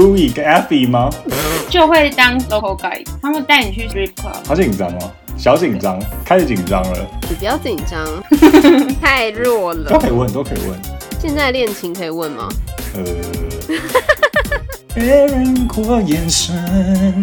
Louis 跟 Effie 吗？就会当 local guide，他们带你去 strip club。好紧张哦，小紧张，开始紧张了。你不要紧张，太弱了。都可以问，都可以问。现在恋情可以问吗？呃，别人过眼神。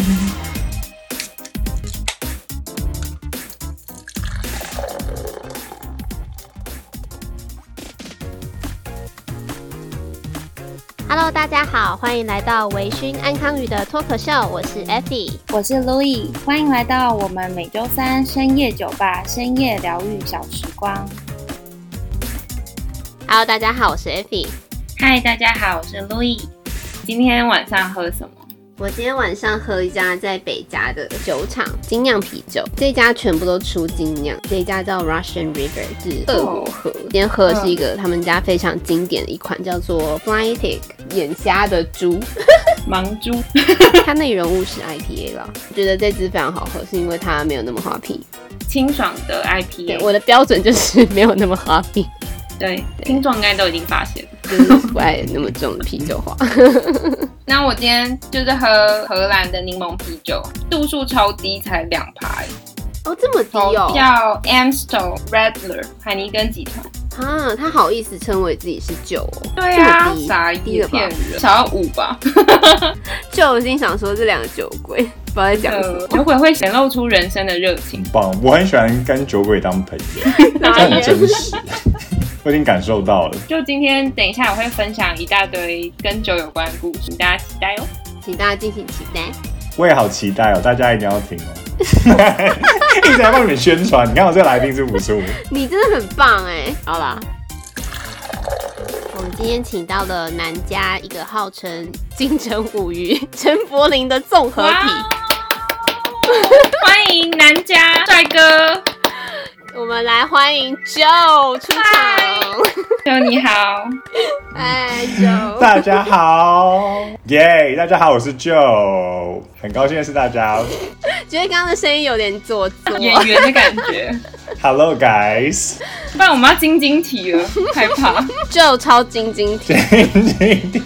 Hello，大家好，欢迎来到维醺安康鱼的脱口秀，我是 Effie，我是 Louis，欢迎来到我们每周三深夜酒吧深夜疗愈小时光。Hello，大家好，我是 Effie。Hi，大家好，我是 Louis。今天晚上喝什么？我今天晚上喝一家在北加的酒厂精酿啤酒，这家全部都出精酿，这一家叫 Russian River，是俄国河。今天喝的是一个他们家非常经典的一款，叫做 Flying Pig，眼瞎的猪，盲猪。它内容物是 IPA 啦，我觉得这支非常好喝，是因为它没有那么花皮，清爽的 IPA。我的标准就是没有那么花皮。对，听众应该都已经发现了，就是不爱那么重的啤酒花。那我今天就是喝荷兰的柠檬啤酒，度数超低，才两排。哦，这么低哦。叫 Amstel Redler 海尼根集团啊，他好意思称为自己是酒哦？对啊，傻低了吧？少要五吧？就我心想说这两个酒鬼，不知道在讲什么。酒鬼会显露出人生的热情。棒，我很喜欢跟酒鬼当朋友，这很真实。我已经感受到了。就今天，等一下我会分享一大堆跟酒有关的故事，大家期待哦，请大家敬请期待。我也好期待哦，大家一定要听哦。一直在帮你们宣传，你看我这个来宾是五十五。你真的很棒哎！好啦，我们今天请到了南家一个号称金城武与陈柏霖的综合体，欢迎南家帅哥。我们来欢迎 Joe 出场。Joe 你好，嗨 Joe，大家好，耶！大家好，我是 Joe，很高兴认识大家。觉得刚刚的声音有点做作，演员的感觉。Hello guys，不然我们要晶晶体了，害怕。Joe 超晶晶体，晶晶体。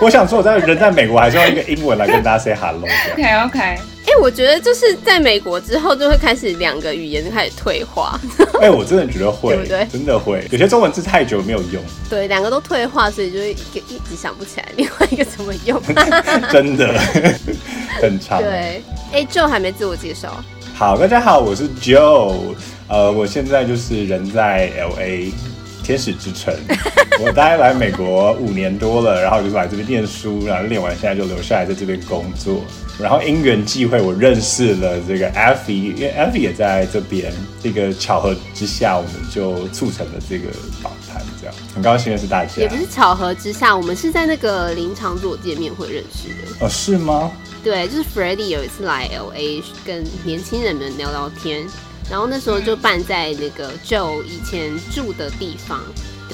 我想说，我在人在美国，还是用一个英文来跟大家 say hello。OK OK。哎、欸，我觉得就是在美国之后，就会开始两个语言就开始退化。哎、欸，我真的觉得会，对不对？真的会，有些中文字太久没有用。对，两个都退化，所以就会一一直想不起来另外一个怎么用。真的很长。对，哎、欸、，Joe 还没自我介绍。好，大家好，我是 Joe。呃，我现在就是人在 LA。天使之城，我大概来美国五年多了，然后就是来这边念书，然后念完现在就留下来在这边工作。然后因缘际会，我认识了这个 Effie，因为 Effie 也在这边。这个巧合之下，我们就促成了这个访谈，这样很高兴认识大家。也不是巧合之下，我们是在那个林场做见面会认识的。哦，是吗？对，就是 Freddie 有一次来 LA 跟年轻人们聊聊天。然后那时候就办在那个 Joe 以前住的地方，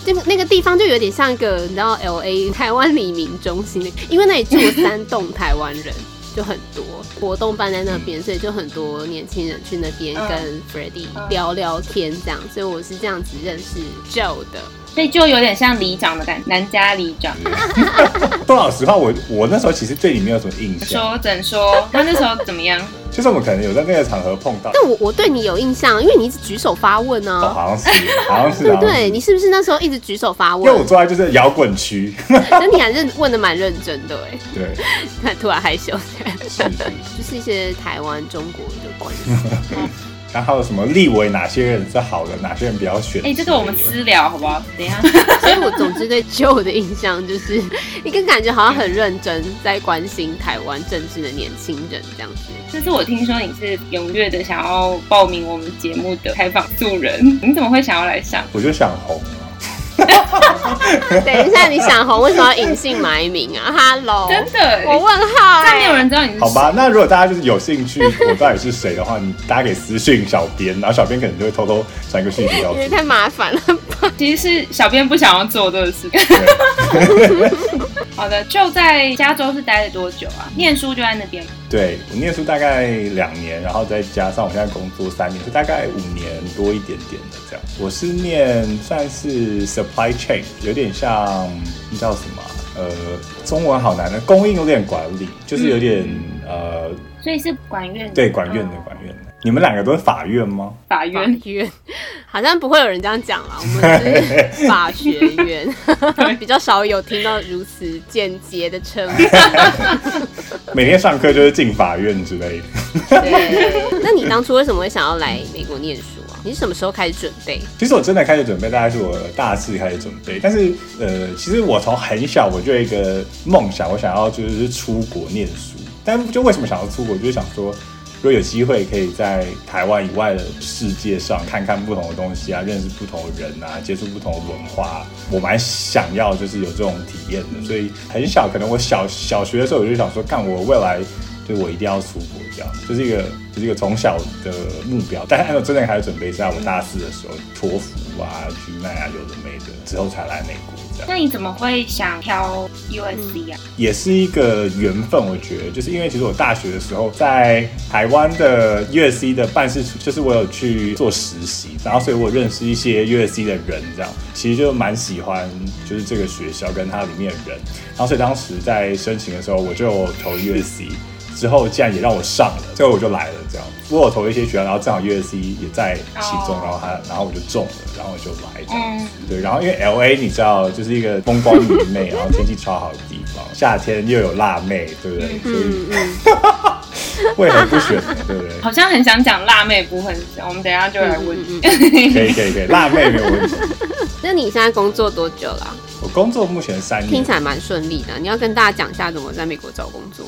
那个那个地方就有点像一个你知道 LA 台湾黎明中心，因为那里住了三栋台湾人，就很多活动办在那边，所以就很多年轻人去那边跟 Freddie 聊聊天这样，所以我是这样子认识 Joe 的。所以就有点像里长的感觉，南家里长。说老实话，我我那时候其实对你没有什么印象。说怎说？他那时候怎么样？就是我们可能有在那个场合碰到。但我我对你有印象，因为你一直举手发问呢、啊。哦，好像是，好像是。对对，你是不是那时候一直举手发问？因为我坐在就是摇滚区。那你还认问的蛮认真的哎。对。看 突然害羞。就是一些台湾中国的关系。然后什么立委哪些人是好的，哪些人比较选？哎、欸，这个我们私聊好不好？等一下。所以我总之对 Joe 的印象就是一个感觉好像很认真在关心台湾政治的年轻人这样子。这是我听说你是踊跃的想要报名我们节目的采访素人，你怎么会想要来上？我就想红。等一下，你想红，为什么要隐姓埋名啊？Hello，真的，我问号、欸，但没有人知道你是谁。好吧，那如果大家就是有兴趣，我到底是谁的话，你大家可以私信小编，然后小编可能就会偷偷传一个讯息给我。因为太麻烦了吧？其实是小编不想要做这个事。好的，就在加州是待了多久啊？念书就在那边。对，我念书大概两年，然后再加上我现在工作三年，就大概五年多一点点的这样。我是念算是 supply chain，有点像那叫什么呃，中文好难的供应有点管理，就是有点、嗯、呃，所以是管院对管院的管院的。你们两个都是法院吗？法院法院，好像不会有人这样讲啦。我们是法学院，比较少有听到如此简洁的称呼。每天上课就是进法院之类的。对，那你当初为什么会想要来美国念书啊？你是什么时候开始准备？其实我真的开始准备，大概是我大四开始准备。但是呃，其实我从很小我就有一个梦想，我想要就是出国念书。但就为什么想要出国，就是想说。如果有机会可以在台湾以外的世界上看看不同的东西啊，认识不同的人啊，接触不同的文化，我蛮想要就是有这种体验的。所以很小，可能我小小学的时候我就想说，看我未来就我一定要出国，这样就是一个就是一个从小的目标。但是按照真的开始准备，在我大四的时候，托福啊、GMA 啊，有的没的，之后才来美国。那你怎么会想挑 USC 啊？也是一个缘分，我觉得，就是因为其实我大学的时候在台湾的 USC 的办事处，就是我有去做实习，然后所以我认识一些 USC 的人，这样其实就蛮喜欢，就是这个学校跟它里面的人，然后所以当时在申请的时候，我就投 USC。之后竟然也让我上了，最后我就来了。这样，不过我投一些学校，然后正好 USC 也在其中，然后他，然后我就中了，然后我就来这样子。对，然后因为 LA 你知道，就是一个风光明媚，然后天气超好的地方，夏天又有辣妹，对不对？所以 为何不选呢？对不对？好像很想讲辣妹部分，我们等一下就来问。可以可以可以，辣妹没有问题。那你现在工作多久了？我工作目前三年，听起来蛮顺利的。你要跟大家讲一下怎么在美国找工作。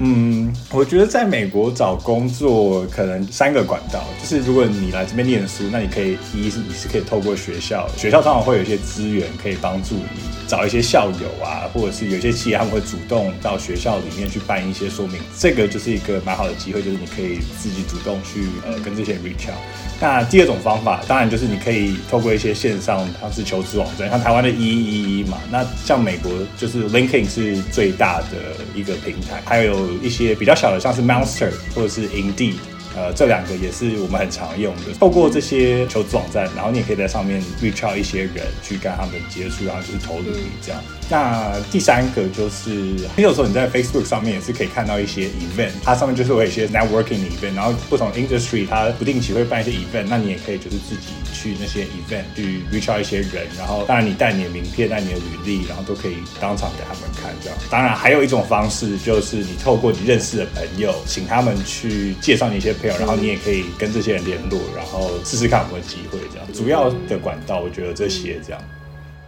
嗯，我觉得在美国找工作可能三个管道，就是如果你来这边念书，那你可以一是你是可以透过学校，学校通常会有一些资源可以帮助你找一些校友啊，或者是有些企业他们会主动到学校里面去办一些说明，这个就是一个蛮好的机会，就是你可以自己主动去呃跟这些人 reach out。那第二种方法，当然就是你可以透过一些线上，像是求职网站，像台湾的一一一嘛。那像美国就是 LinkedIn 是最大的一个平台，还有一些比较小的，像是 Monster 或者是 Indeed，呃，这两个也是我们很常用的。透过这些求职网站，然后你也可以在上面 reach out 一些人，去跟他们接触，然后就是投履历这样。那第三个就是，有时候你在 Facebook 上面也是可以看到一些 event，它上面就是会有一些 networking 的 event，然后不同 industry 它不定期会办一些 event，那你也可以就是自己去那些 event 去 reach out 一些人，然后当然你带你的名片、带你的履历，然后都可以当场给他们看这样。当然还有一种方式就是你透过你认识的朋友，请他们去介绍你一些朋友，然后你也可以跟这些人联络，然后试试看有没有机会这样。主要的管道我觉得这些这样。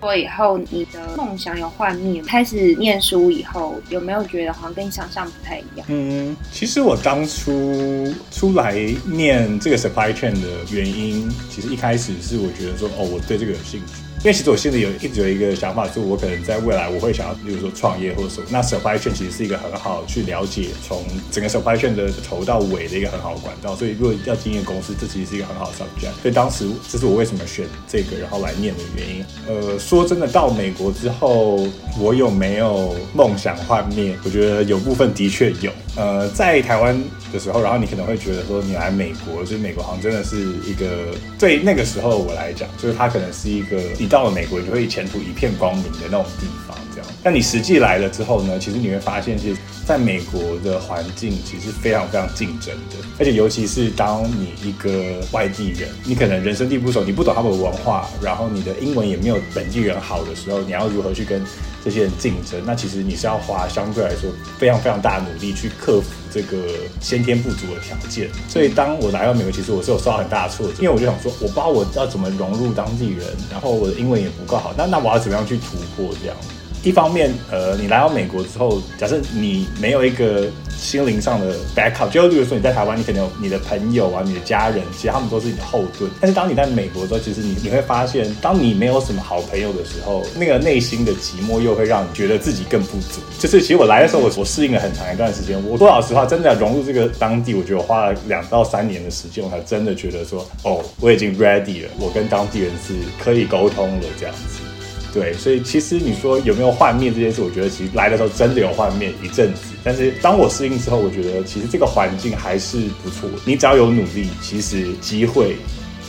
过以后，你的梦想有幻灭。开始念书以后，有没有觉得好像跟你想象不太一样？嗯，其实我当初出来念这个 supply chain 的原因，其实一开始是我觉得说，哦，我对这个有兴趣。因为其实我心里有一直有一个想法，就是我可能在未来我会想要，比如说创业或者什么。那 supply chain 其实是一个很好去了解从整个 supply chain 的头到尾的一个很好管道。所以如果要经营公司，这其实是一个很好的 subject。所以当时这是我为什么选这个然后来念的原因。呃，说真的，到美国之后，我有没有梦想幻灭？我觉得有部分的确有。呃，在台湾的时候，然后你可能会觉得说，你来美国，就是美国好像真的是一个对那个时候我来讲，就是它可能是一个。到了美国，你就会前途一片光明的那种地方，这样。但你实际来了之后呢，其实你会发现，其实在美国的环境其实非常非常竞争的，而且尤其是当你一个外地人，你可能人生地不熟，你不懂他们的文化，然后你的英文也没有本地人好的时候，你要如何去跟这些人竞争？那其实你是要花相对来说非常非常大的努力去克服这个先天不足的条件。所以当我来到美国，其实我是有受到很大的挫折，因为我就想说，我不知道我要怎么融入当地人，然后我的英文也不够好，那那我要怎么样去突破这样？一方面，呃，你来到美国之后，假设你没有一个心灵上的 backup，就例如说你在台湾，你可能有你的朋友啊、你的家人，其实他们都是你的后盾。但是当你在美国之后，其实你你会发现，当你没有什么好朋友的时候，那个内心的寂寞又会让你觉得自己更不足。就是其实我来的时候，我我适应了很长一段时间。我说老实话，真的融入这个当地，我觉得我花了两到三年的时间，我才真的觉得说，哦，我已经 ready 了，我跟当地人是可以沟通的这样子。对，所以其实你说有没有幻灭这件事，我觉得其实来的时候真的有幻灭一阵子。但是当我适应之后，我觉得其实这个环境还是不错。你只要有努力，其实机会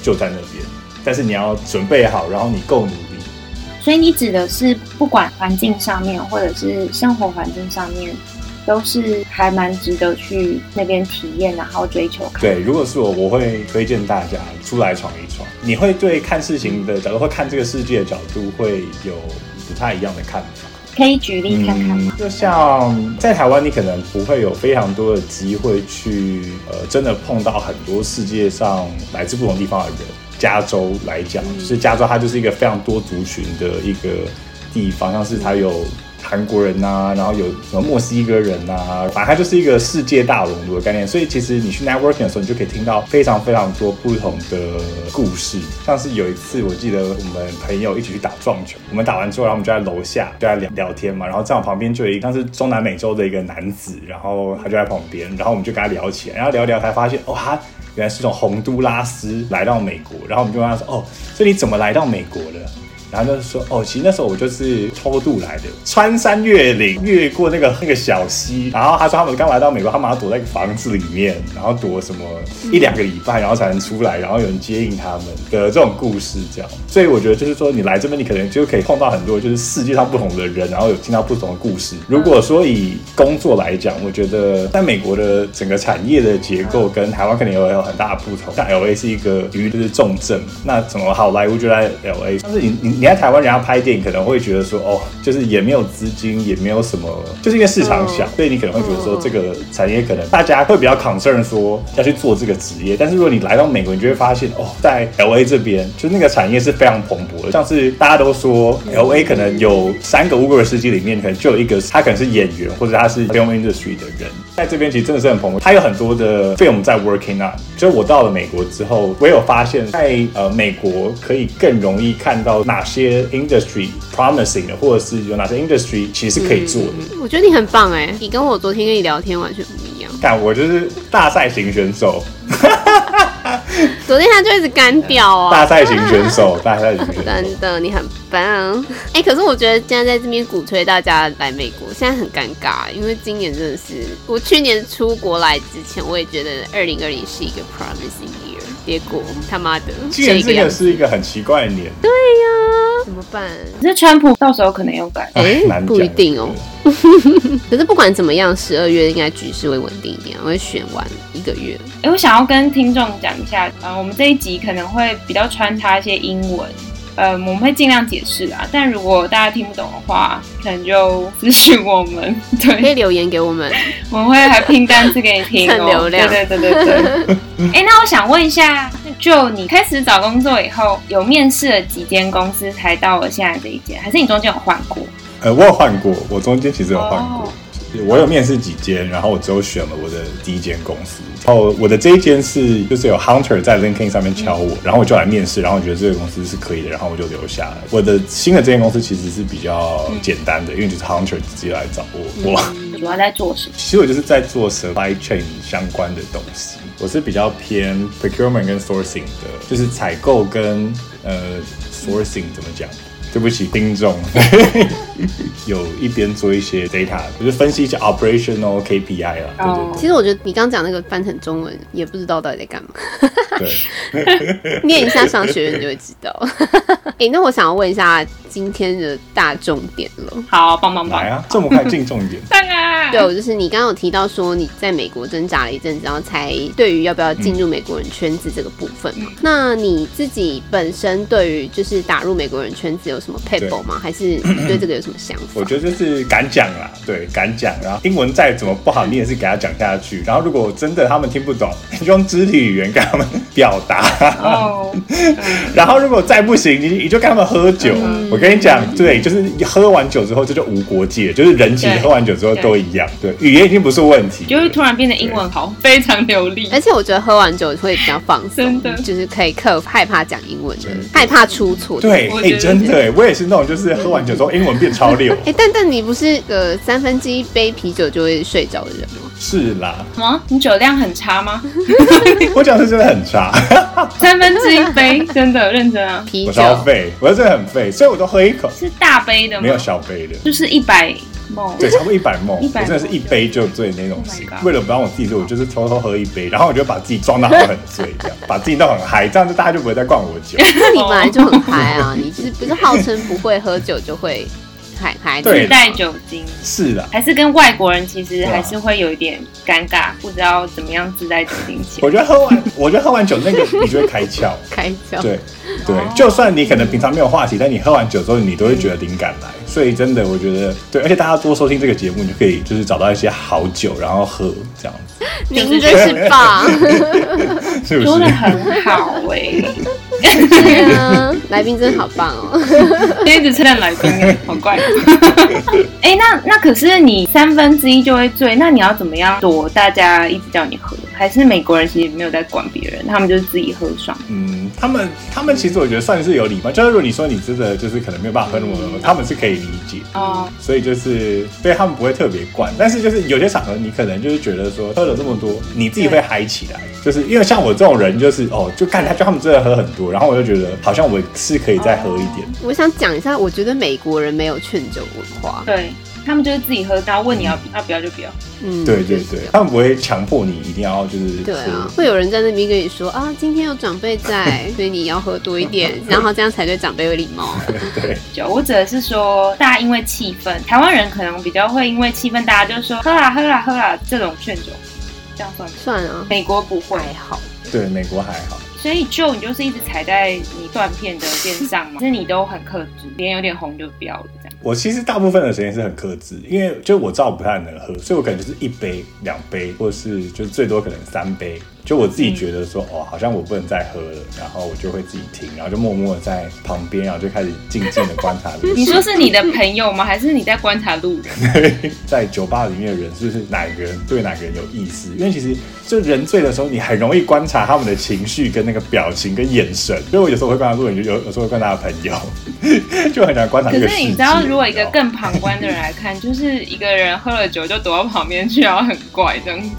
就在那边。但是你要准备好，然后你够努力，所以你指的是不管环境上面，或者是生活环境上面，都是还蛮值得去那边体验，然后追求。对，如果是我，我会推荐大家出来闯一闯。你会对看事情的角度，或看这个世界的角度，会有不太一样的看法。可以举例看看吗？嗯，就像在台湾，你可能不会有非常多的机会去，呃，真的碰到很多世界上来自不同地方的人。加州来讲，就是加州，它就是一个非常多族群的一个地方，像是它有。韩国人呐、然后有什么墨西哥人呐、反正它就是一个世界大熔炉的概念。所以其实你去 networking 的时候，你就可以听到非常非常多不同的故事。像是有一次，我记得我们朋友一起去打撞球，我们打完之后，然后我们就在楼下就在聊聊天嘛。然后在我旁边就有一个像是中南美洲的一个男子，然后他就在旁边，然后我们就跟他聊起来，然后聊聊才发现，哦，他原来是从洪都拉斯来到美国。然后我们就问他说，哦，所以你怎么来到美国的？然后就是说，哦，其实那时候我就是偷渡来的，穿山越岭，越过那个那个小溪。然后他说他们刚来到美国，他们要躲在一个房子里面，然后躲什么一两个礼拜，然后才能出来，然后有人接应他们的这种故事，这样。所以我觉得就是说，你来这边，你可能就可以碰到很多就是世界上不同的人，然后有听到不同的故事。如果说以工作来讲，我觉得在美国的整个产业的结构跟台湾肯定也有很大的不同。像 L A 是一个鱼就是重镇，那什么好莱坞就在 L A，但是你你。你在台湾，人家拍电影可能会觉得说，哦，就是也没有资金，也没有什么，就是因为市场小，所以你可能会觉得说，这个产业可能大家会比较 concern 说要去做这个职业。但是如果你来到美国，你就会发现，哦，在 LA 这边，就那个产业是非常蓬勃的。像是大家都说，LA 可能有三个 Uber 司机里面，可能就有一个他可能是演员，或者他是 film industry 的人。在这边其实真的是很蓬勃，他有很多的 film 在 working on。就我到了美国之后，我有发现，在呃美国可以更容易看到哪些。Industry promising 的，或者是有哪些 industry 其实是可以做的。嗯，我觉得你很棒哎，你跟我昨天跟你聊天完全不一样。看我就是大赛型选手。昨天他就一直干掉啊！大赛型选手，大赛型选手，真的你很棒。哎、欸，可是我觉得现在在这边鼓吹大家来美国，现在很尴尬，因为今年真的是我去年出国来之前，我也觉得二零二零是一个 promising 结果他妈的，既然这个是一个很奇怪的年。对呀，怎么办？可是川普到时候可能又改，哎、欸，不一定哦。可是不管怎么样，十二月应该局势会稳定一点，我会选完一个月。哎、欸，我想要跟听众讲一下，呃，我们这一集可能会比较穿插一些英文，呃，我们会尽量解释啊。但如果大家听不懂的话，可能就咨询我们，对，可以留言给我们，我们会还拼单词给你听哦。流量，对对对对对。哎、欸，那我想问一下，就你开始找工作以后，有面试了几间公司才到了现在这一间，还是你中间有换过？呃，我有换过，我中间其实有换过。Oh. 我有面试几间，然后我只有选了我的第一间公司。然后我的这一间是，就是有 Hunter 在 LinkedIn 上面敲我，然后我就来面试，然后我觉得这个公司是可以的，然后我就留下来。我的新的这间公司其实是比较简单的，因为就是 Hunter 直接来找我。我主要在做什么？其实我就是在做 supply chain 相关的东西。我是比较偏 procurement 跟 sourcing 的，就是采购跟呃 sourcing 怎么讲？对不起，听众，有一边做一些 data，就是分析一些 operational KPI 了。对对对。其实我觉得你刚讲那个翻成中文，也不知道到底在干嘛。对，念一下商学院就会知道。哎、欸，那我想要问一下今天的大重点了。好，棒棒棒！来啊，这么快进重点。对，我就是你刚刚有提到说你在美国挣扎了一阵子，然后才对于要不要进入美国人圈子这个部分嘛。嗯、那你自己本身对于就是打入美国人圈子有什么撇步吗？还是你对这个有什么想法？我觉得就是敢讲啦，对，敢讲。然后英文再怎么不好，你也是给他讲下去。然后如果真的他们听不懂，你就用肢体语言跟他们表达。哦。然后如果再不行，你你就跟他们喝酒。嗯、我跟你讲，对，就是喝完酒之后这就无国界，就是人其实喝完酒之后都一样。对，语言已经不是问题，就会突然变得英文好，非常流利。而且我觉得喝完酒会比较放松，真的，就是可以克服害怕讲英文的，害怕出错。对，哎，真的，我也是那种，就是喝完酒之后英文变超六。哎，但但你不是个三分之一杯啤酒就会睡着的人吗？是啦。什么？你酒量很差吗？我讲的是真的很差，三分之一杯，真的认真啊。啤酒我超废，我真的很废，所以我都喝一口。是大杯的吗？没有小杯的，就是一百。梦，对，差不多一百梦，我100真的是一杯就醉那种型。Oh 为了不让我自己醉，我就是偷偷喝一杯，然后我就把自己装到很醉，这样把自己弄很嗨，这样子大家就不会再灌我酒。那你本来就很嗨啊！你是不是号称不会喝酒就会自带酒精，是的，还是跟外国人其实还是会有一点尴尬，不知道怎么样自带酒精。我觉得喝完，我觉得喝完酒那个你就会开窍。开窍。对对哦，就算你可能平常没有话题，但你喝完酒之后，你都会觉得灵感来。所以真的，我觉得对，而且大家多收听这个节目，你就可以就是找到一些好酒，然后喝这样子，您真是棒，是不说的？很好哎、对啊，来宾真的好棒哦。就一直称赞来宾，好怪。哎、那那可是你三分之一就会醉，那你要怎么样躲大家一直叫你喝？还是美国人其实没有在管别人，他们就是自己喝爽？嗯，他们他们其实我觉得算是有礼貌，就是如果你说你真的就是可能没有办法喝那么多，他们是可以理解。哦，所以就是对他们不会特别惯，但是就是有些场合你可能就是觉得说喝了这么多，你自己会嗨起来，就是因为像我这种人就是哦，就看他就他们真的喝很多，然后我就觉得好像我是可以再喝一点。我想讲一下，我觉得美国人没有劝酒文化。对他们就是自己喝，然后问你要不要，不要就不要。嗯，对对对他们不会强迫你一定要就是对啊，会有人在那边跟你说啊，今天有长辈在，所以你要喝多一点，然后这样才对长辈有礼貌。对，酒，我指的是说，大家因为气氛，台湾人可能比较会因为气氛，大家就说喝啦喝啦喝啦这种劝酒，这样算吗？算啊，美国不会，还好。对，美国还好。所以就你就是一直踩在你断片的边上嘛，其实你都很克制，脸有点红就不要了。我其实大部分的时间是很克制，因为就我知道我不太能喝，所以我可能就是一杯、两杯，或是就最多可能三杯。就我自己觉得说，哦，好像我不能再喝了，然后我就会自己停，然后就默默的在旁边，然后就开始静静的观察。你说是你的朋友吗？还是你在观察路人？在酒吧里面的人是不是哪个人对哪个人有意思？因为其实就人醉的时候，你很容易观察他们的情绪跟那个表情跟眼神。所以我有时候会观察路人，就有有时候会观察朋友，就很难观察。可是你知道，如果一个更旁观的人来看，就是一个人喝了酒就躲到旁边去，然后很怪这样子。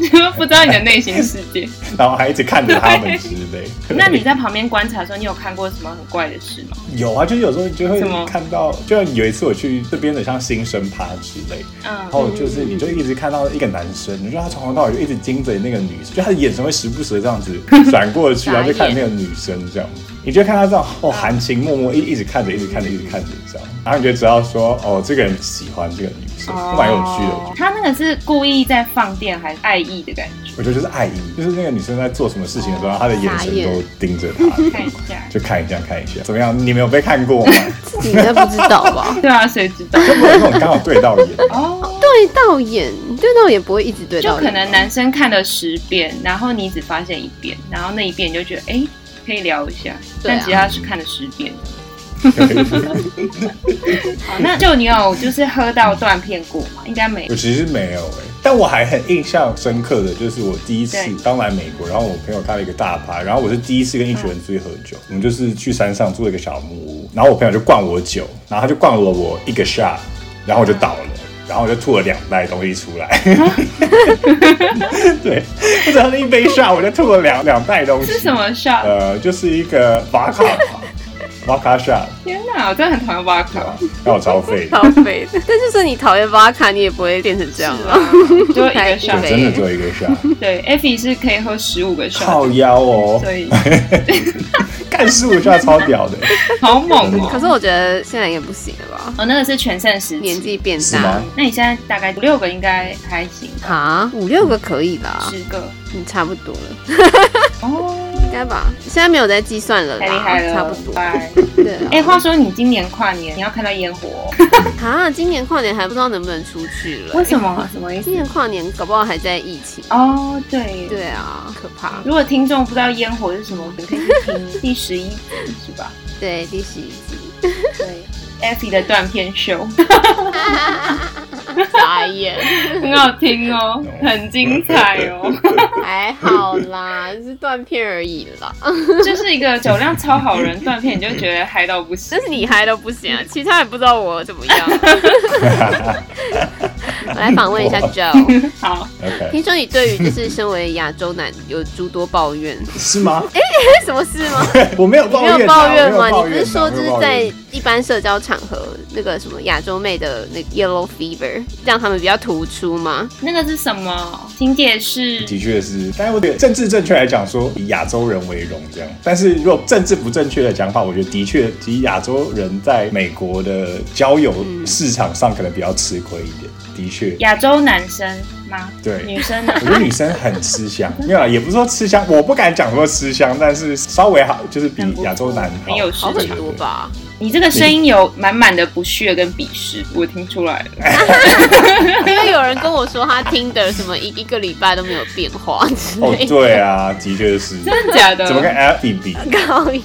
不知道你的内心世界，然后还一直看着他们之类。那你在旁边观察的时候，你有看过什么很怪的事吗？有啊，就是有时候你就会看到，就有一次我去这边的像新生趴之类，嗯。然后就是你就一直看到一个男生，你说他从头到尾就一直盯着那个女生，就他的眼神会时不时的这样子 转过去，然后就看那个女生这样，你就看他这样哦含情脉脉一一直看着，一直看着，一直看着这样，然后你就知道说哦这个人喜欢这个女生，蛮有趣的。哦。他那个是故意在放电还是爱意的感觉？我觉得就是爱意，就是那个女生在做什么事情的时候，她的眼神都盯着他，看一下，就看一下看一下，怎么样？你没有被看过吗？你应该不知道吧？对啊，谁知道？就没有那种刚好对到眼。哦，对到眼，对到眼不会一直对到眼，就可能男生看了十遍，然后你只发现一遍，然后那一遍你就觉得哎、欸、可以聊一下，啊、但其实他是看了十遍。好，那就你有就是喝到断片过吗？应该没有。我其实没有哎、欸，但我还很印象深刻的就是我第一次刚来美国，然后我朋友开了一个大趴，然后我是第一次跟一群人出去喝酒，嗯、我们就是去山上住了一个小木屋，然后我朋友就灌我酒，然后他就灌了我一个 shot，然后我就倒了，然后我就吐了两袋东西出来。啊、对，我只喝了一杯 shot，我就吐了两两袋东西。是什么 shot？呃，就是一个 vodka。瓦卡夏，天哪，我真的很讨厌瓦卡，让我超废，超废的。但就算你讨厌瓦卡，你也不会变成这样吧？就一个夏，真的只有一个夏。对，Effy 是可以喝十五个夏，靠腰哦，所以 干十五夏超屌的，好猛哦。可是我觉得现在也不行了吧？哦，那个是全盛时年纪变大，那你现在大概五六个应该还行啊？五六个可以啦，十个，你，差不多了。哦。应该吧，现在没有在计算了啦，太厉害了，差不多。对，哎、欸，话说你今年跨年你要看到烟火、哦、啊？今年跨年还不知道能不能出去了、欸？为什么？什么意思？今年跨年搞不好还在疫情哦。对对啊，可怕。如果听众不知道烟火是什么，你可以去听第十一集是吧？对，第十一集。对，Effy 的断片秀。傻眼，很好听哦，很精彩哦。还好啦，是断片而已啦。就是一个酒量超好人断片，你就觉得嗨到不行。但是你嗨到不行啊，其他也不知道我怎么样。我来访问一下 Joe。好，OK。听说你对于就是身为亚洲男有诸多抱怨，是吗？哎，什么事吗？我没有抱怨，没有抱怨吗？你不是说就是在一般社交场合那个什么亚洲妹的那个 yellow fever 让他们比较突出吗？那个是什么？请解释。的确是，但是我觉得政治正确来讲说以亚洲人为荣这样，但是如果政治不正确的讲法，我觉得的确，其实亚洲人在美国的交友市场上可能比较吃亏一点。的确，亚洲男生吗？对，女生呢？我觉得女生很吃香，没有啊，也不是说吃香，我不敢讲说吃香，但是稍微好，就是比亚洲男好，很有好很多吧。你这个声音有满满的不屑跟鄙视，我听出来了。因为有人跟我说他听的什么一一个礼拜都没有变化哦，对啊，的确是。真的假的？怎么跟 Abby 比？高一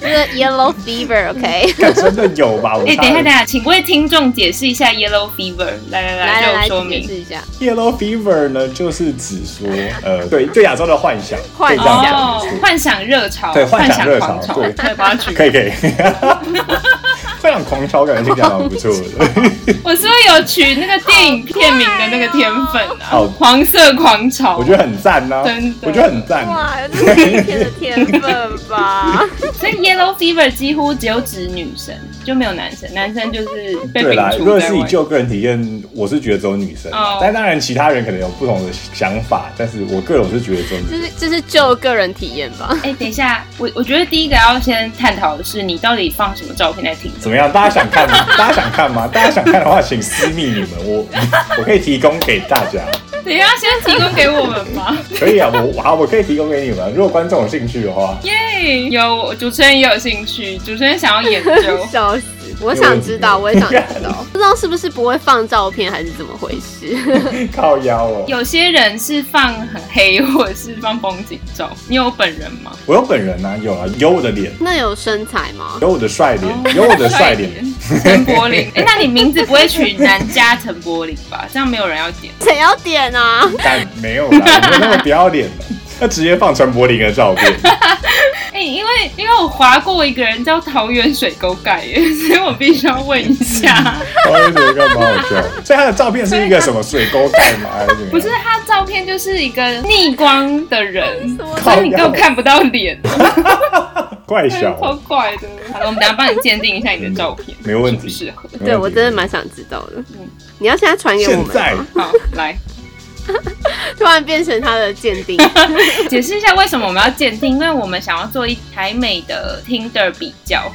这个 Yellow Fever，OK？真的有吧？哎，等一下，等一下，请为听众解释一下 Yellow Fever。来来来，来来说明解释一下。Yellow Fever 呢，就是指说，呃，对对亚洲的幻想，幻想，幻想热潮，对，幻想热潮，对，可以 可以。非常狂潮，感觉听起来蛮不错的。我是不是有取那个电影片名的那个天分啊？哦，黄色狂潮，我觉得很赞呐，真的，我觉得很赞。哇，这是影片的天分吧？所以 Yellow Fever 几乎只有指女生，就没有男生，男生就是被对啦。如果是以就个人体验，我是觉得只有女生，但当然其他人可能有不同的想法，但是我个人我是觉得只有女生。这是这是就个人体验吧。哎，等一下，我我觉得第一个要先探讨的是，你到底放什么照片在听？怎么样？大家想看吗？大家想看吗？大家想看的话，请私密你们，我我可以提供给大家。你要，先提供给我们吗？可以啊，我好，我可以提供给你们。如果观众有兴趣的话，耶，yeah, 有主持人也有兴趣，主持人想要研究。笑死！我想知道，我也想知道，不知道是不是不会放照片，还是怎么回事？靠腰哦。有些人是放很黑，或者是放风景照。你有本人吗？我有本人啊，有啊，有我的脸。那有身材吗？有我的帅脸，有我的帅脸。陈柏霖，哎，那你名字不会取南家陈柏霖吧？这样没有人要点。谁要点啊？但没有啦，没有那么不要脸的。他直接放陈柏霖的照片。哎、欸，因为因为我划过一个人叫桃园水沟盖耶，所以我必须要问一下。桃园水沟盖蛮好笑，所以他的照片是一个什么水沟盖吗？还是什么？不是，他的照片就是一个逆光的人，所以你根本看不到脸。怪小，超怪的。好了，我们等下帮你鉴定一下你的照片，没问题，适合。对，我真的蛮想知道的。嗯，你要现在传给我们。现在，好，来。突然变成他的鉴定，解释一下为什么我们要鉴定？因为我们想要做一台美的 Tinder 比较，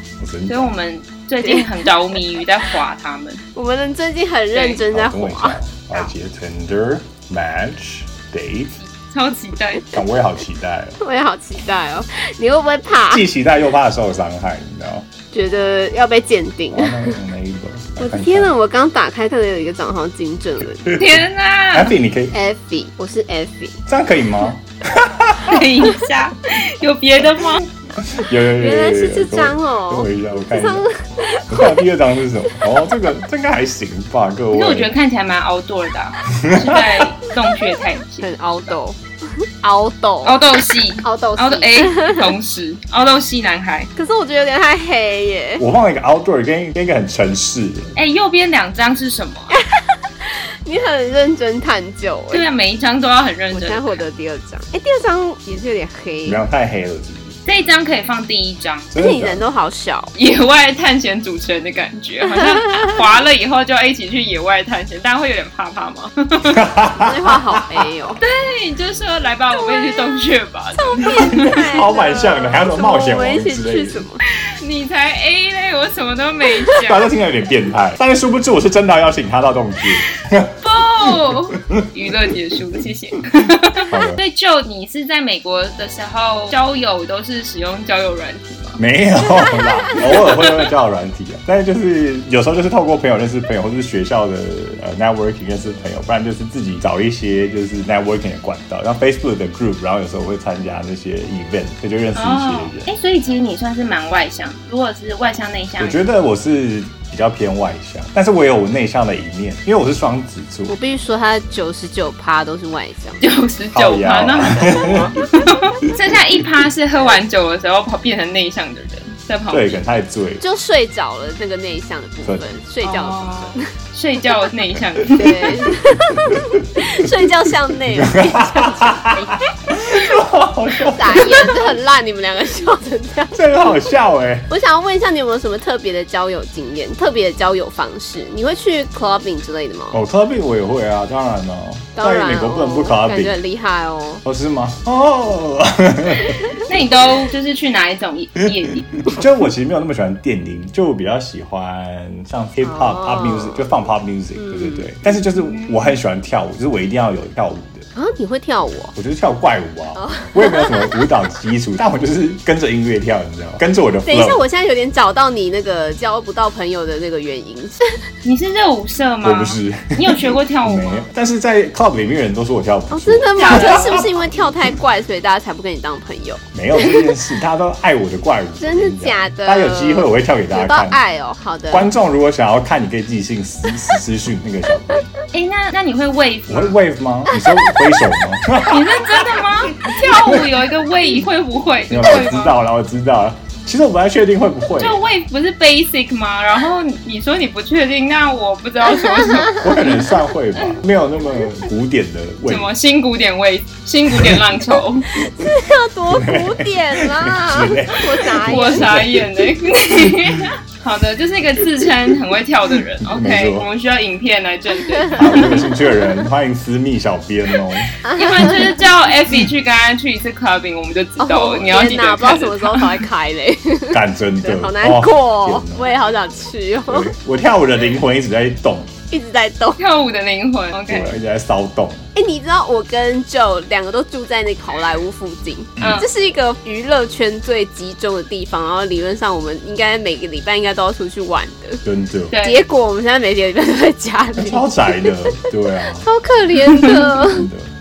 所以我们最近很着迷于在划他们。我们最近很认真在划。而且 Tinder Match Date，超期待！我也好期待，我也好期待哦。你会不会怕？既期待又怕受伤害，你知道？觉得要被鉴定。我的天哪！我刚打开看到有一个账号金正了。天哪！Effy，你可以。Effy，我是 Effy，这样可以吗？等一下，有别的吗？有有有，原来是这张哦。等我一下，我看一下。我看第二张是什么？哦，这个这个还行吧，各位。因为我觉得看起来蛮 outdoor 的，是在洞穴探险，很 outdoor。凹豆，凹豆系，凹豆，凹豆 A，同时凹豆系男孩。可是我觉得有点太黑耶。我放了一个 outdoor 跟跟一个很城市。哎，右边两张是什么？你很认真探究。对啊，每一张都要很认真。我先获得第二张。哎，第二张也是有点黑。没有太黑了。这一张可以放第一张，而且你人都好小，野外探险主持人的感觉，好像滑了以后就要一起去野外探险，大家会有点怕怕吗？这句话好 A 哦。对，就说来吧，我们一起去洞穴吧。超变态，超蛮像的，还有什么冒险王之类的。你才 A 嘞，我什么都没讲。大家听起来有点变态，但是殊不知我是真的要邀请他到洞穴。不，娱乐结束，谢谢。所以就你是在美国的时候交友都是是使用交友软件？没有啦，偶尔会用交友软体啊，但是就是有时候就是透过朋友认识朋友，或者是学校的呃 networking 认识朋友，不然就是自己找一些就是 networking 的管道，像 Facebook 的 group，然后有时候会参加那些 event，所以就认识一些人。哎、哦欸，所以其实你算是蛮外向，如果是外向内向，我觉得我是。比较偏外向，但是我有我内向的一面，因为我是双子座。我必须说，他九十九趴都是外向，九十九趴，那 剩下一趴是喝完酒的时候变成内向的人。在旁边，对，可能太醉，就睡着了那个内向的部分，睡觉的部分，哦睡觉内向，对，睡觉向内，好笑，傻眼，这很烂，你们两个笑成这样，这很好笑哎。我想要问一下，你有没有什么特别的交友经验、特别的交友方式？你会去 clubbing 之类的吗？哦，clubbing 我也会啊，当然了，当然、哦，在美国不能不感觉 clubbing，很厉害哦。哦，是吗？哦，那你都就是去哪一种夜店？就我其实没有那么喜欢电音，就我比较喜欢像 hip hop、哦、pop music，就放 pop music，、嗯、对对对。但是就是我很喜欢跳舞，就是我一定要有跳舞。啊，你会跳舞？我就是跳怪舞啊，oh. 我也没有什么舞蹈基础，但我就是跟着音乐跳，你知道吗？跟着我的。等一下，我现在有点找到你那个交不到朋友的那个原因。你是热舞社吗？我不是。你有学过跳舞吗？没有。但是在 club 里面人都说我跳舞。哦，真的吗？这是不是因为跳太怪，所以大家才不跟你当朋友？没有这件事，大家都爱我的怪舞。真的假的？大家有机会我会跳给大家看。爱哦，好的。观众如果想要看，你可以寄信私私讯那个小编。哎，那那你会 wave？我会 wave 吗？你说挥手吗？你是真的吗？跳舞有一个 wave 会不会？我知道了，我知道了。其实我不太确定会不会。就 wave 不是 basic 吗？然后你说你不确定，那我不知道说什么。我可能算会吧，没有那么古典的 wave。什么新古典 wave？新古典浪潮？这要多古典啦！我傻眼，我傻眼呢。好的，就是一个自称很会跳的人。OK，我们需要影片来证实。好，有兴趣的人欢迎私密小编哦。因为就是叫 Effy 去跟他去一次 clubbing，我们就知道了。你要记得，不知道什么时候才会开嘞。干真的，好难过，我也好想去哦。我跳舞的灵魂一直在动。一直在动，跳舞的灵魂，OK，一直在骚动。哎、欸，你知道我跟 Joe 两个都住在那个好莱坞附近，嗯，这是一个娱乐圈最集中的地方。然后理论上我们应该每个礼拜应该都要出去玩的，真的。结果我们现在每个礼拜都在家里，超宅的，对啊，超可怜的。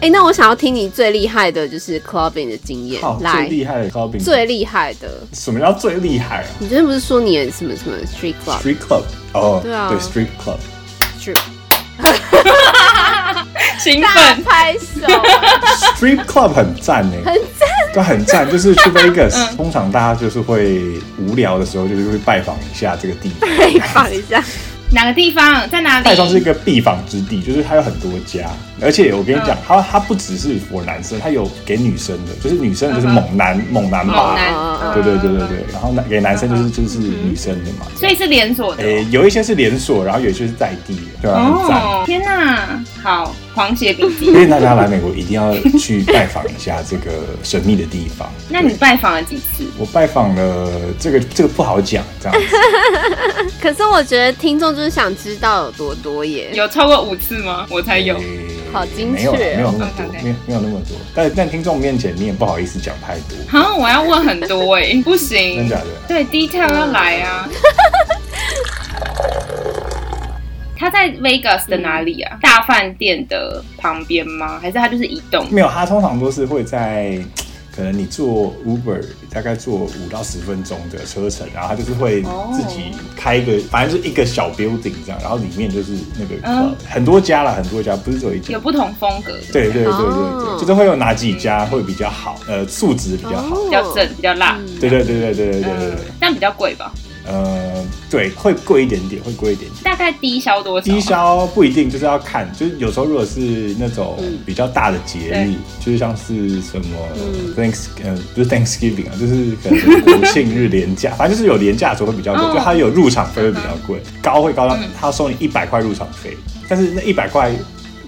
哎、欸，那我想要听你最厉害的就是 clubbing 的经验，来，最厉害的 clubbing，最厉害的。什么叫最厉害啊？你昨天不是说你的什么什么 street club？street club，哦，对啊，对 street club。兴奋拍手！Street Club 很赞呢，很赞，都很赞。就是去 Vegas，通常大家就是会无聊的时候，就是会拜访一下这个地方，拜访一下。哪个地方在哪里？泰国是一个避访之地，就是它有很多家，而且我跟你讲，它它不只是 for 男生，它有给女生的，就是女生就是猛男猛男吧，对对对对对，然后男给男生就是就是女生的嘛，所以是连锁的，诶，有一些是连锁，然后有一些是在地的，对吧？哦，天哪，好。狂写笔记，因为大家来美国一定要去拜访一下这个神秘的地方。那你拜访了几次？我拜访了这个这个不好讲，这样子。可是我觉得听众就是想知道有多多耶。有超过五次吗？我才有。好精确，没有没有那么多，没有没有那么多。但在听众面前你也不好意思讲太多。好，我要问很多哎，不行。真假的？对，detail 要来啊。他在 Vegas 的哪里啊？大饭店的旁边吗？还是他就是移动？没有，他通常都是会在，可能你坐 Uber 大概坐五到十分钟的车程，然后他就是会自己开一个，反正就是一个小 building 这样，然后里面就是那个、嗯、很多家了，很多家不是只有一家，有不同风格的。对对对对对，就是会有哪几家会比较好，呃，素质比较好，比较正，比较辣。对对对对对对对对，但比较贵吧？呃，对，会贵一点点，会贵一点点。大概低消多少？低消不一定，就是要看，就是有时候如果是那种比较大的节日，嗯、就是像是什么 Thanks，呃，不是 Thanksgiving 啊，就是可能国庆日廉价，反正就是有廉价的时候会比较贵，哦、就它有入场费会比较贵，高会高到他收你一百块入场费，但是那一百块。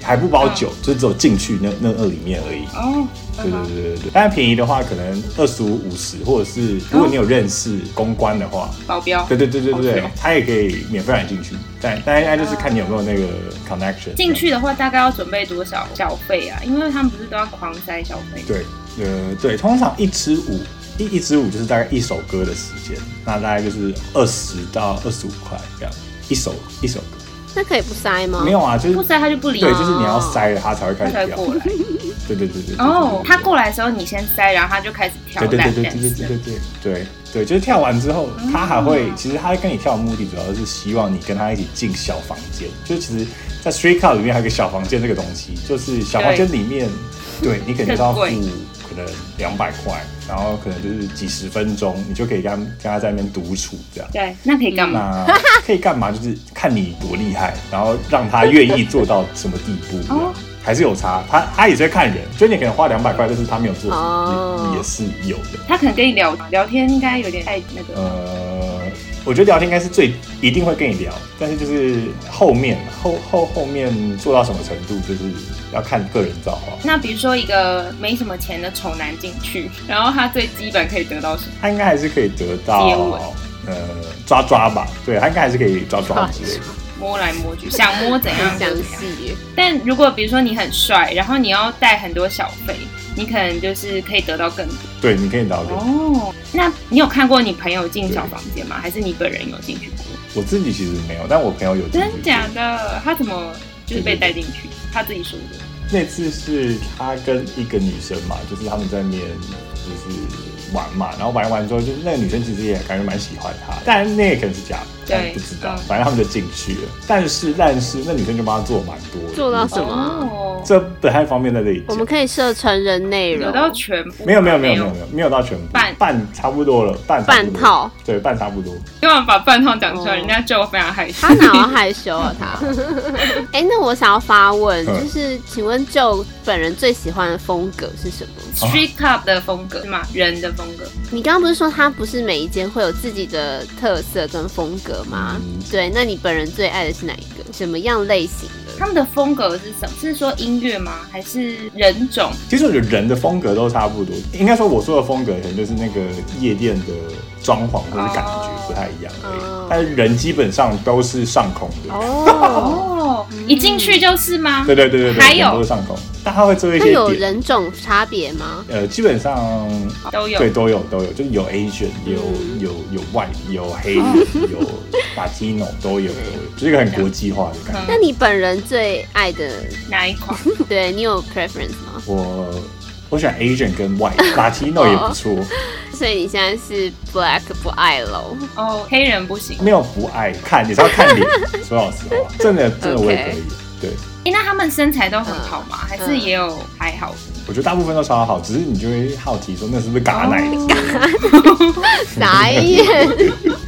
还不包酒，就只有进去那那二里面而已。哦，对对对对对。但是便宜的话，可能二十五、五十，或者是如果你有认识公关的话，保镖。对对对对对，他也可以免费让你进去。但但应该就是看你有没有那个 connection。进去的话，大概要准备多少小费啊？因为他们不是都要狂塞小费。对，呃，对，通常一支舞一一支舞就是大概一首歌的时间，那大概就是二十到二十五块这样，一首一首歌。那可以不塞吗？没有啊，就是不塞他就不理。对，就是你要塞了，他才会开始跳。过来。对对对对。哦，他过来的时候你先塞，然后他就开始跳。对对对对对对对对对对，就是跳完之后，他还会，其实他跟你跳的目的主要是希望你跟他一起进小房间。就其实，在 Street Club 里面还有个小房间这个东西，就是小房间里面，对你肯定要付可能两百块。然后可能就是几十分钟，你就可以跟他跟他在那边独处这样。对，那可以干嘛？那可以干嘛？就是看你多厉害，然后让他愿意做到什么地步这样。哦还是有差，他他也是会看人，所以你可能花两百块，但是他没有做什么哦也，也是有的。他可能跟你聊聊天，应该有点太那个。呃，我觉得聊天应该是最一定会跟你聊，但是就是后面后后后面做到什么程度，就是要看个人造化。那比如说一个没什么钱的丑男进去，然后他最基本可以得到什么？他应该还是可以得到接吻呃抓抓吧，对他应该还是可以抓抓之类的。摸来摸去，想摸怎样很详就怎样。细。但如果比如说你很帅，然后你要带很多小费，你可能就是可以得到更多。对，你可以得到更多。哦，那你有看过你朋友进小房间吗？还是你本人有进去过？我自己其实没有，但我朋友有进去过。真假的？他怎么就是被带进去？他自己说的。那次是他跟一个女生嘛，就是他们在面就是玩嘛，然后玩完之后，就是那个女生其实也感觉蛮喜欢他，但那个可能是假的，对但不知道嗯，反正他们就进去了。但是但是那女生就帮他做蛮多的，做到什么哦，这不太方便在这里。我们可以设成人内容，有到全部？没有没有没有没有没有没有到全部，半半差不多了，半半套，对，半差不多。干嘛把半套讲出来？哦人家就非常害羞。他哪要害羞啊他？哎、那我想要发问，嗯就是请问就本人最喜欢的风格是什么？Street Club 的风格是吗？人的风格。你刚刚不是说他不是每一间会有自己的特色跟风格吗？嗯对，那你本人最爱的是哪一个？什么样类型的？他们的风格是什么？是说音乐吗？还是人种？其实我觉得人的风格都差不多，应该说我说的风格可能就是那个夜店的装潢或者感觉不太一样而已，哦但是人基本上都是上空的。哦，哦，一进去就是吗？对对对对对，还有人都是上空，但他会做一那些点，有人种差别吗？呃，基本上都有。对都有都有，就是有 Asian，有嗯有有 white，有黑人，有 Latino 都有都有，就是一个很国际化的感觉。那你本人最爱的，哪一款？对你有 preference 吗？我我喜欢 Asian 跟 white，Latino 也不错，所以你现在是 black 不爱喽？哦，黑人不行。没有不爱看，你是要看脸。说老实话，真的真的我也可以。对，哎，那他们身材都很好吗？还是也有还好？我觉得大部分都超好，只是你就会好奇说那是不是嘎奶？傻眼，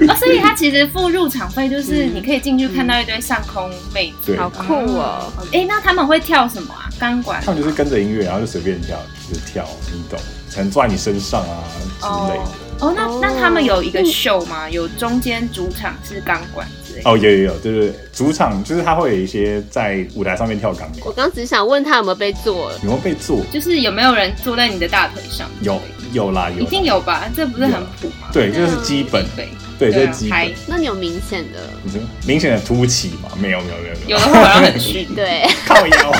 哦，所以他其实付入场费就是你可以进去看到一堆上空妹子。好酷哦！哎，那他们会跳什么啊？钢管他？们就是跟着音乐，然后就随便跳，就是跳，你懂，可能坐在你身上啊之类的。哦，那哦那他们有一个秀吗？有中间主场是钢管之类的。哦，有有有，就是主场，就是他会有一些在舞台上面跳钢管我管，刚只想问他有没有被做，有没有被做？就是有没有人坐在你的大腿上？有有啦有啦，一定有吧？这不是很普吗？对，这个是基本，对，对，这对啊是基本。那你有明显的？明显的凸起吗？没有没有没有没有的会好像很逊。对靠腰，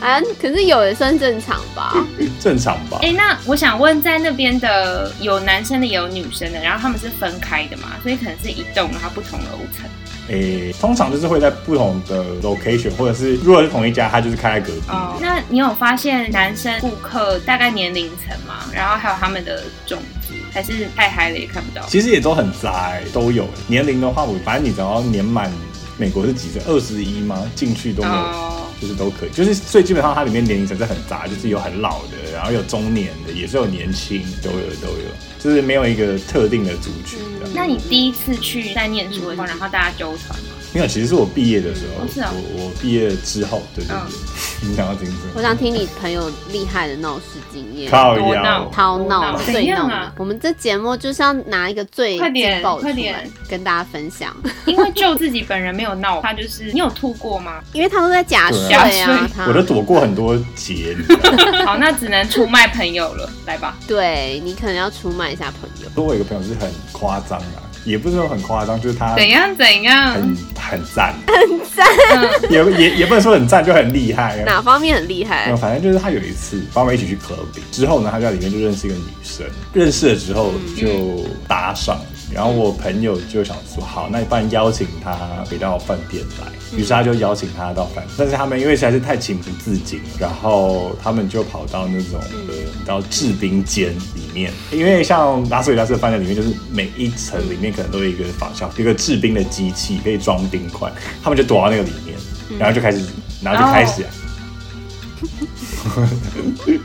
啊，可是有的算正常吧？正常吧？哎、那我想问，在那边的有男生的也有女生的，然后他们是分开的嘛？所以可能是一栋，然后不同楼层。诶、通常就是会在不同的 location，或者是如果是同一家，它就是开在隔壁。哦，那你有发现男生顾客大概年龄层吗？然后还有他们的种族，还是太嗨了也看不到？其实也都很杂、欸，都有。年龄的话，我反正你只要年满，美国是几岁？二十一吗？进去都没有。哦，就是都可以，就是所以基本上它里面年龄层是很杂，就是有很老的，然后有中年的，也是有年轻，都有都有，就是没有一个特定的族群这样。那你第一次去在念书的时候，然后大家纠团吗？没有，其实是我毕业的时候，哦是啊我我毕业之后，对对对，你想要听什么？我想听你朋友厉害的闹事经验。靠闹，超闹最闹的怎样啊。我们这节目就是要拿一个最快点劲爆的出快点来跟大家分享，因为就自己本人没有闹，他就是你有吐过吗？因为他都在假睡对啊啊，他我都躲过很多劫，你知道吗？好，那只能出卖朋友了，来吧。对你可能要出卖一下朋友。我有一个朋友是很夸张啊，也不是说很夸张，就是他怎样怎样？很很赞，很赞，也也也不能说很赞，就很厉害啊。哪方面很厉没害有，？反正就是他有一次帮我们一起去 clubbing，之后呢，他在里面就认识一个女生，认识了之后就搭上，然后我朋友就想说，好，那你不然邀请他回到饭店来，于是他就邀请他到饭店，但是他们因为实在是太情不自禁，然后他们就跑到那种呃，你知道制冰间里面，因为像拉斯维加斯的饭店里面，就是每一层里面可能都有一个仿效，有一个制冰的机器可以装冰块，他们就躲到那个里面，然后就开始，然后就开始。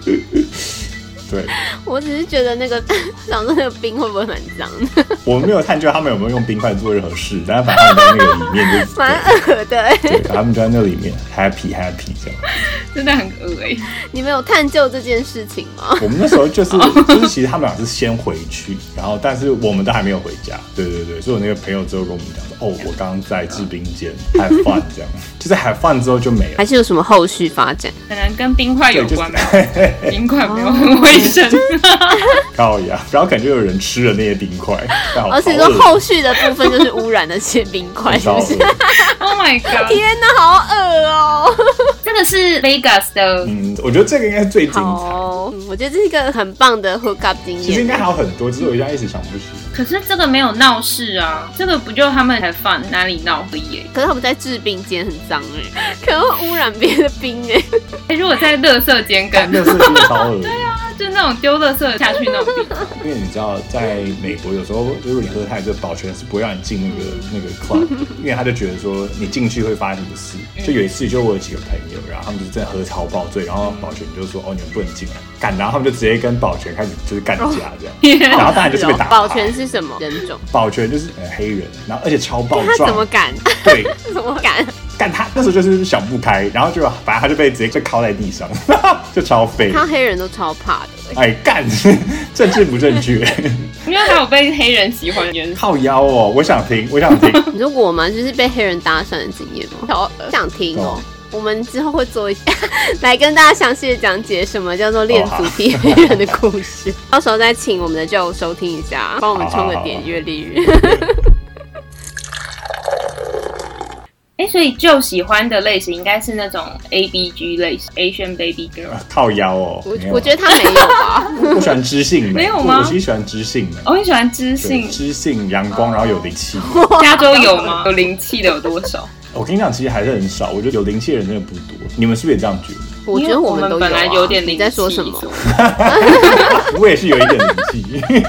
对，对，我只是觉得那个 想说那个冰会不会蛮脏的？我没有探究他们有没有用冰块做任何事，但是反正他们在那个里面就 蛮恶的、欸。对，他们就在那里面 happy happy 这样，真的很恶哎、欸。你们有探究这件事情吗？我们那时候就是就是其实他们俩是先回去，然后但是我们都还没有回家。对对对，所以我那个朋友之后跟我们讲说，哦，我刚刚在制冰间 have fun 这样，就是 have fun 之后就没了。还是有什么后续发展？可能跟冰块有关吧。就是、冰块没有很卫生。高 呀，然后感觉有人吃了那些冰块，而且说后续的部分就是污染那些冰块，是不是？Oh my god！天哪，好恶哦！这个是 Vegas 的，嗯，我觉得这个应该是最精彩。嗯，我觉得这是一个很棒的 hook up 经验。其实应该还有很多，只是我现在一直想不起。可是这个没有闹事啊，这个不就他们才放哪里闹不耶？可是他们在制冰间很脏哎，可能会污染别的冰哎。哎，如果在垃圾间更，垃圾间超恶。就那种丢垃圾下去那种地方，因为你知道，在美国有时候如果你喝太多，保全是不会让你进那个那个 club，因为他就觉得说你进去会发生什么事。就有一次，就我有几个朋友，然后他们就真的喝超爆醉，然后保全就说：“哦，你们不能进来。”干，然后他们就直接跟保全开始就是干架这样，然后 当然就是被打。保全是什么人种？保全就是黑人，然后而且超暴 壮。他怎么敢？对，怎么敢？干他那时候就是想不开，然后就反正他就被直接就靠在地上，就超废。他黑人都超怕的。哎，干，政治不正确。因为他有被黑人喜欢的。靠腰哦，我想听，我想听。你说我吗？就是被黑人搭讪的经验吗？好想听哦。我们之后会做一下，来跟大家详细的讲解什么叫做恋足癖黑人的故事。到时候再请我们的 Joe 收听一下，帮我们充个点阅率。哎，所以就喜欢的类型应该是那种 A B G 类型，Asian Baby Girl。靠腰哦，我我觉得他没有吧。我喜欢知性，没有吗？我其实喜欢知性的。我很喜欢知性，知性阳光，然后有灵气。加州有吗？有灵气的有多少？我跟你讲，其实还是很少。我觉得有灵气的人真的不多。你们是不是也这样觉得？我觉得我们本来有点灵气。你在说什么？我也是有一点灵气。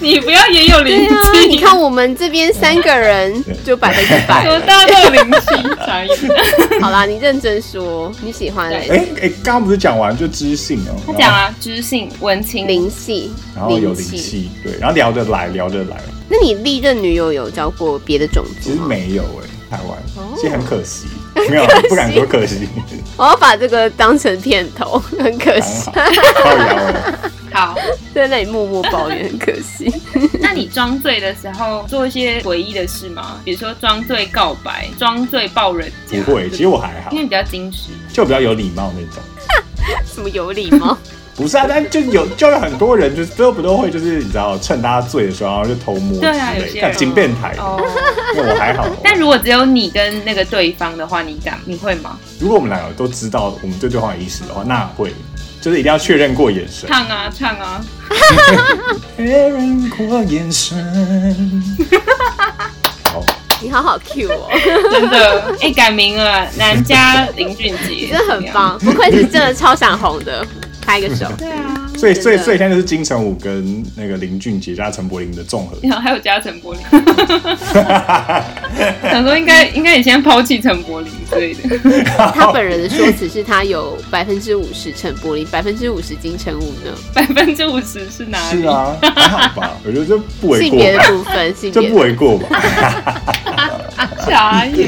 你不要也有灵气、啊，你看我们这边三个人就百分之百，多大的灵气？好啦，你认真说，你喜欢的。哎哎、欸，刚、欸、刚不是讲完就知性哦、喔？他讲啊，知性、文青、灵气，然后有灵气，对，然后聊得来，聊得来。那你历任女友有交过别的种族吗？其实没有哎、欸，台湾，其实很可惜，没有，不敢说可惜。我要把这个当成片头，很可惜。好，在那里默默抱怨，很可惜。那你装醉的时候做一些诡异的事吗？比如说装醉告白、装醉抱人家？不会，其实我还好，因为比较矜持，就比较有礼貌那种。什么有礼貌？不是啊，但就有就有很多人，就是最后不都会，就是你知道，趁大家醉的时候，然后就偷摸之类，对啊，有些人挺变态那我还好。但如果只有你跟那个对方的话，你敢？你会吗？如果我们两个都知道我们对对方有意思的话，那会。就是一定要确认过眼神，唱啊唱啊，确认过眼神。好，你好好 Q 哦，真的。哎、欸，改名了，南家林俊杰，真的很棒，不愧是真的超想红的，拍个手。对啊。所以，所以，所以现在就是金城武跟那个林俊杰加陈柏霖的综合。然 后还有加陈柏霖。想说应该应该你先抛弃陈柏霖之类的。他本人的说辞是他有百分之五十陈柏霖，百分之五十金城武呢？百分之五十是哪里？是啊，还好吧？我觉得这不为过。性别的部分，性别这不为过吧？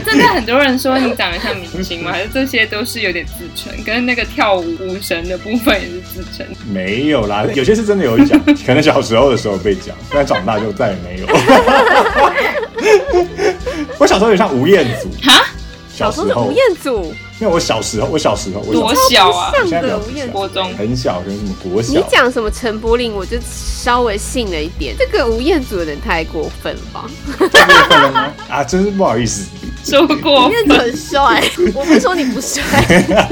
真的 很多人说你长得像明星吗？还是这些都是有点自称？跟那个跳舞舞神的部分也是自称？没有啦，有些是真的有讲，可能小时候的时候被讲，但长大就再也没有。我小时候有点像吴彦祖哈，小时候吴彦祖。因为我小时候，我小时候多小啊？上的吴彦祖，国中很小，跟什么国小？你讲什么陈柏霖，我就稍微信了一点。这个吴彦祖有点太过分了吧？太过分了吗？啊，真是不好意思。说过吴彦祖很帅，我不是说你不帅，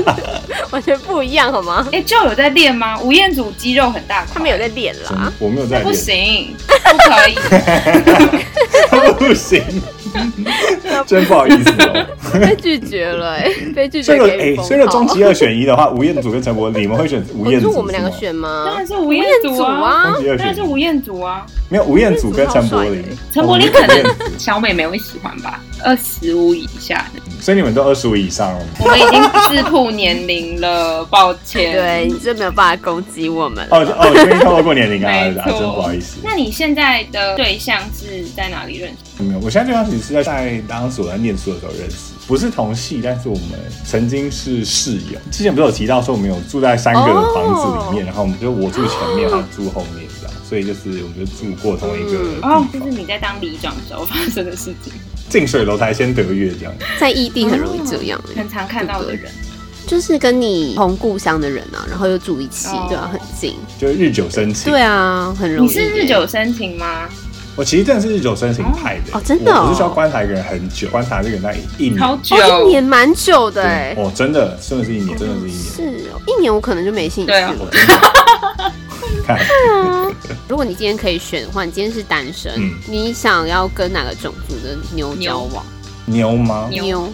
完全不一样好吗？哎、欸，就有在练吗？吴彦祖肌肉很大，他们有在练啦。我没有在练，不行，不可以，不行。真不好意思哦，被拒绝了哎，被拒绝。所以哎，所以终极二选一的话，吴彦祖跟陈柏霖，你们会选吴彦祖？我们两个选吗？当然是吴彦祖啊，当然是吴彦祖啊。没有吴彦祖跟陈柏霖，陈柏霖可能小美眉会喜欢吧，二十五以下的。所以你们都二十五以上了？我们已经自曝年龄了，抱歉。对，你真没有办法攻击我们。哦哦，因为透露过年龄 啊，真不好意思。那你现在的对象是在哪里认识？没有，我现在对象其实是在在当时我在念书的时候认识，不是同系，但是我们曾经是室友。之前不是有提到说我们有住在三个房子里面，oh. 然后我们就我住前面，他住后面这样，所以就是我们就住过同一个。哦，就是你在当里长时候发生的事情。近水楼台先得月，这样。在异地很容易这样，哦，很常看到的人，就是跟你同故乡的人啊，然后又住一起，对啊，很近，就是日久生情。对啊，很容易。你是日久生情吗？我其实真的是日久生情派的。哦，真的，我不是需要观察一个人很久，观察这个人那一年，好久，一年蛮久的哎，哦，真的，真的是一年，真的是一年，是哦，一年我可能就没兴趣了。如果你今天可以选的话，你今天是单身，嗯、你想要跟哪个种族的妞交往？妞吗？妞。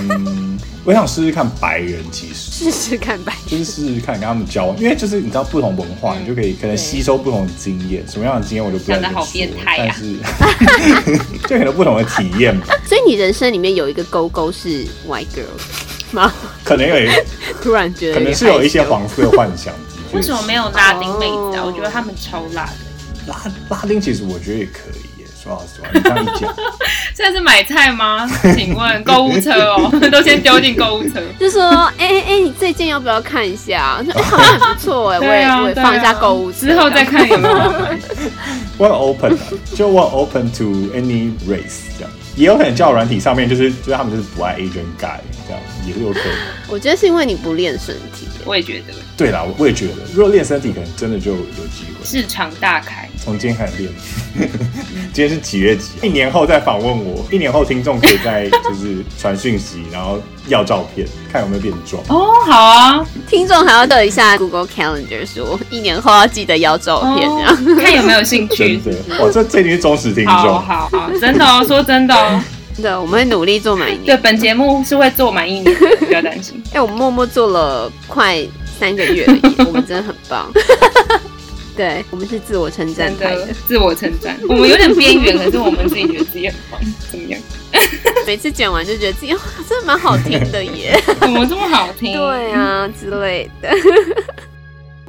嗯，我想试试看白人，其实试试看白人，就是试试看跟他们交往，因为就是你知道不同文化，嗯、你就可以可能吸收不同的经验。什么样的经验我就不知道。讲的好变态啊！但是 就可能不同的体验吧。所以你人生里面有一个勾勾是 white girl 吗？可能有一个，突然觉得可能是有一些黄色幻想。为什么没有拉丁妹子啊？我觉得他们超辣的。拉拉丁其实我觉得也可以耶，说老实话，你这样一讲。现在是买菜吗？请问购物车哦，都先丢进购物车。就说，哎哎哎，你这件要不要看一下？说，哎，好像很不错哎，我也我也放一下购物车，之后再看有没有买。我很 open，就我 open to any race 这样。也有可能叫软体上面就是就是他们就是不爱 agent guy 这样，也是有可能。我觉得是因为你不练身体，我也觉得。对啦，我也觉得，如果练身体，可能真的就有机会。市场大开，从今天开始练。今天是几月几？一年后再访问我，一年后听众可以再就是传讯息，然后要照片，看有没有变壮。哦，好啊，听众还要等一下 Google Calendar 说，一年后要记得要照片，这样 看有没有兴趣。真的，哇，这这已经是忠实听众。好好好，真的哦，说真的哦。对，我们会努力做满一年。对，本节目是会做满一年，不要担心。哎，我们默默做了快三个月而已，我们真的很棒。对，我们是自我称赞派的，自我称赞。我们有点边缘，可是我们自己觉得自己很棒，怎么样？每次剪完就觉得自己哇，真的蛮好听的耶，怎么这么好听？对啊，之类的。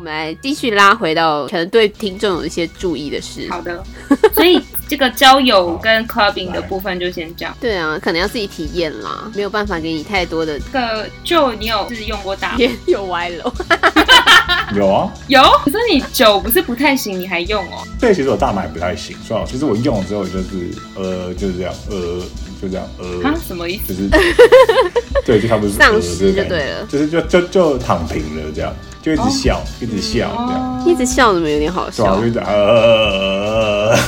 我们来继续拉回到可能对听众有一些注意的事。好的，所以。这个交友跟 clubbing 的部分就先这样。对啊，可能要自己体验啦，没有办法给你太多的。这个就你有就是用过大麻？又歪了。有啊，有。可是你酒不是不太行，你还用哦？对，其实我大麻不太行，算了。其实我用了之后就是呃，就是这样，呃，就这样，呃。啊？什么意思？就是对，就差不多丧失就对了，就是就就就躺平了这样。就一直笑，一直笑，这样一直笑，怎么有点好笑？就一直呃，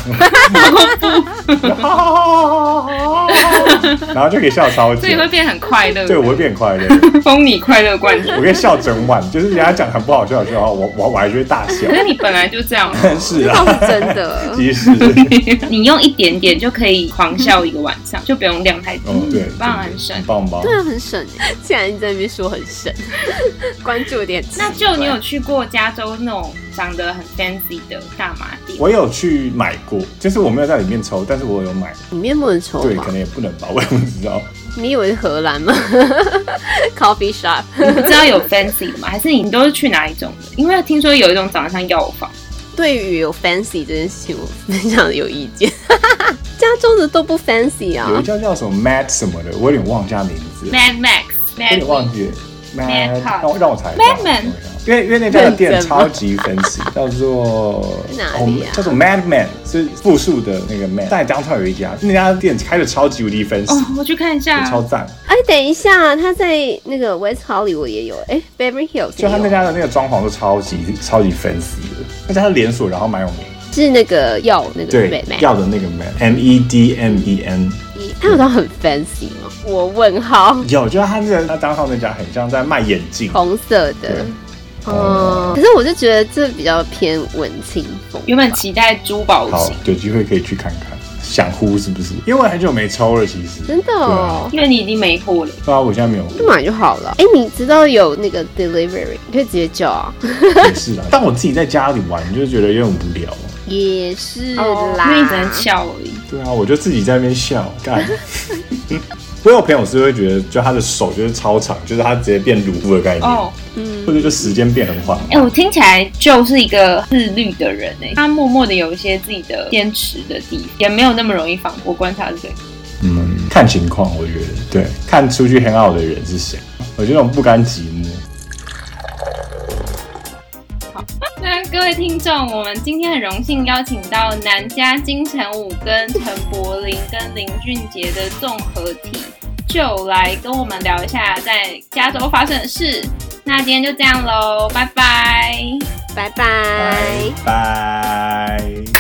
然后就可以笑超级，所以会变很快乐。对，我会变很快乐，封你快乐冠军。我可以笑整晚，就是人家讲很不好笑的时候，我我我还觉得大笑。可是你本来就这样，是啊，是真的。其实你用一点点就可以狂笑一个晚上，就不用量太多。对，棒很省，棒棒。对啊，很省。既然你在那边说很省，关注点。那就。就你有去过加州那种长得很 fancy 的大麻店？我有去买过，就是我没有在里面抽，但是我有买。里面不能抽？对，可能也不能吧，我也不知道。你以为是荷兰吗？Coffee shop，你不知道有 fancy 的吗？还是你都是去哪一种的？因为听说有一种长得像药房。对于有 fancy 这件事情，我非常的有意见。加州的都不 fancy 啊。有一家叫什么 Mad 什么的，我有点忘记名字。Mad Max，有点忘记。Mad，让我让我猜。Madman。因为因为那家的店超级 fancy，叫做哪里啊？叫做 Madman，是复数的那个 Man。在 Downtown 有一家，那家店开的超级无敌 fancy。哦，我去看一下，超赞。哎，等一下，他在那个 West Hollywood 也有，哎，Beverly Hills。就他那家的那个装潢都超级超级 fancy 的，那家是连锁，然后蛮有名。是那个药那个对药的那个 Man，M E D M E N。他有到很 fancy 吗？我问号。有，就是他那个他 Downtown 那家很像在卖眼镜，红色的。哦，可是我就觉得这比较偏文青风。原本期待珠宝型，有机会可以去看看。想呼是不是？因为很久没抽了，其实。真的哦，因为你已经没货了。对啊，我现在没有。就买就好了。哎，你知道有那个 delivery，你可以直接叫啊。也是啊，但我自己在家里玩，就觉得有点无聊。也是啦，因为只能笑而已。对啊，我就自己在那边笑干。我有朋友是会觉得，就他的手就是超长，就是他直接变鲁夫的概念。哦，嗯，或者就时间变很缓。哎、欸，我听起来就是一个自律的人哎，他默默的有一些自己的坚持的地方，也没有那么容易放。我观察是这个。嗯，看情况，我觉得对，看出去 hang out 的人是谁。我觉得那种不甘寂寞。各位听众，我们今天很荣幸邀请到南家金城武跟陈柏霖跟林俊杰的综合体，就来跟我们聊一下在加州发生的事。那今天就这样喽，拜，拜拜，拜拜。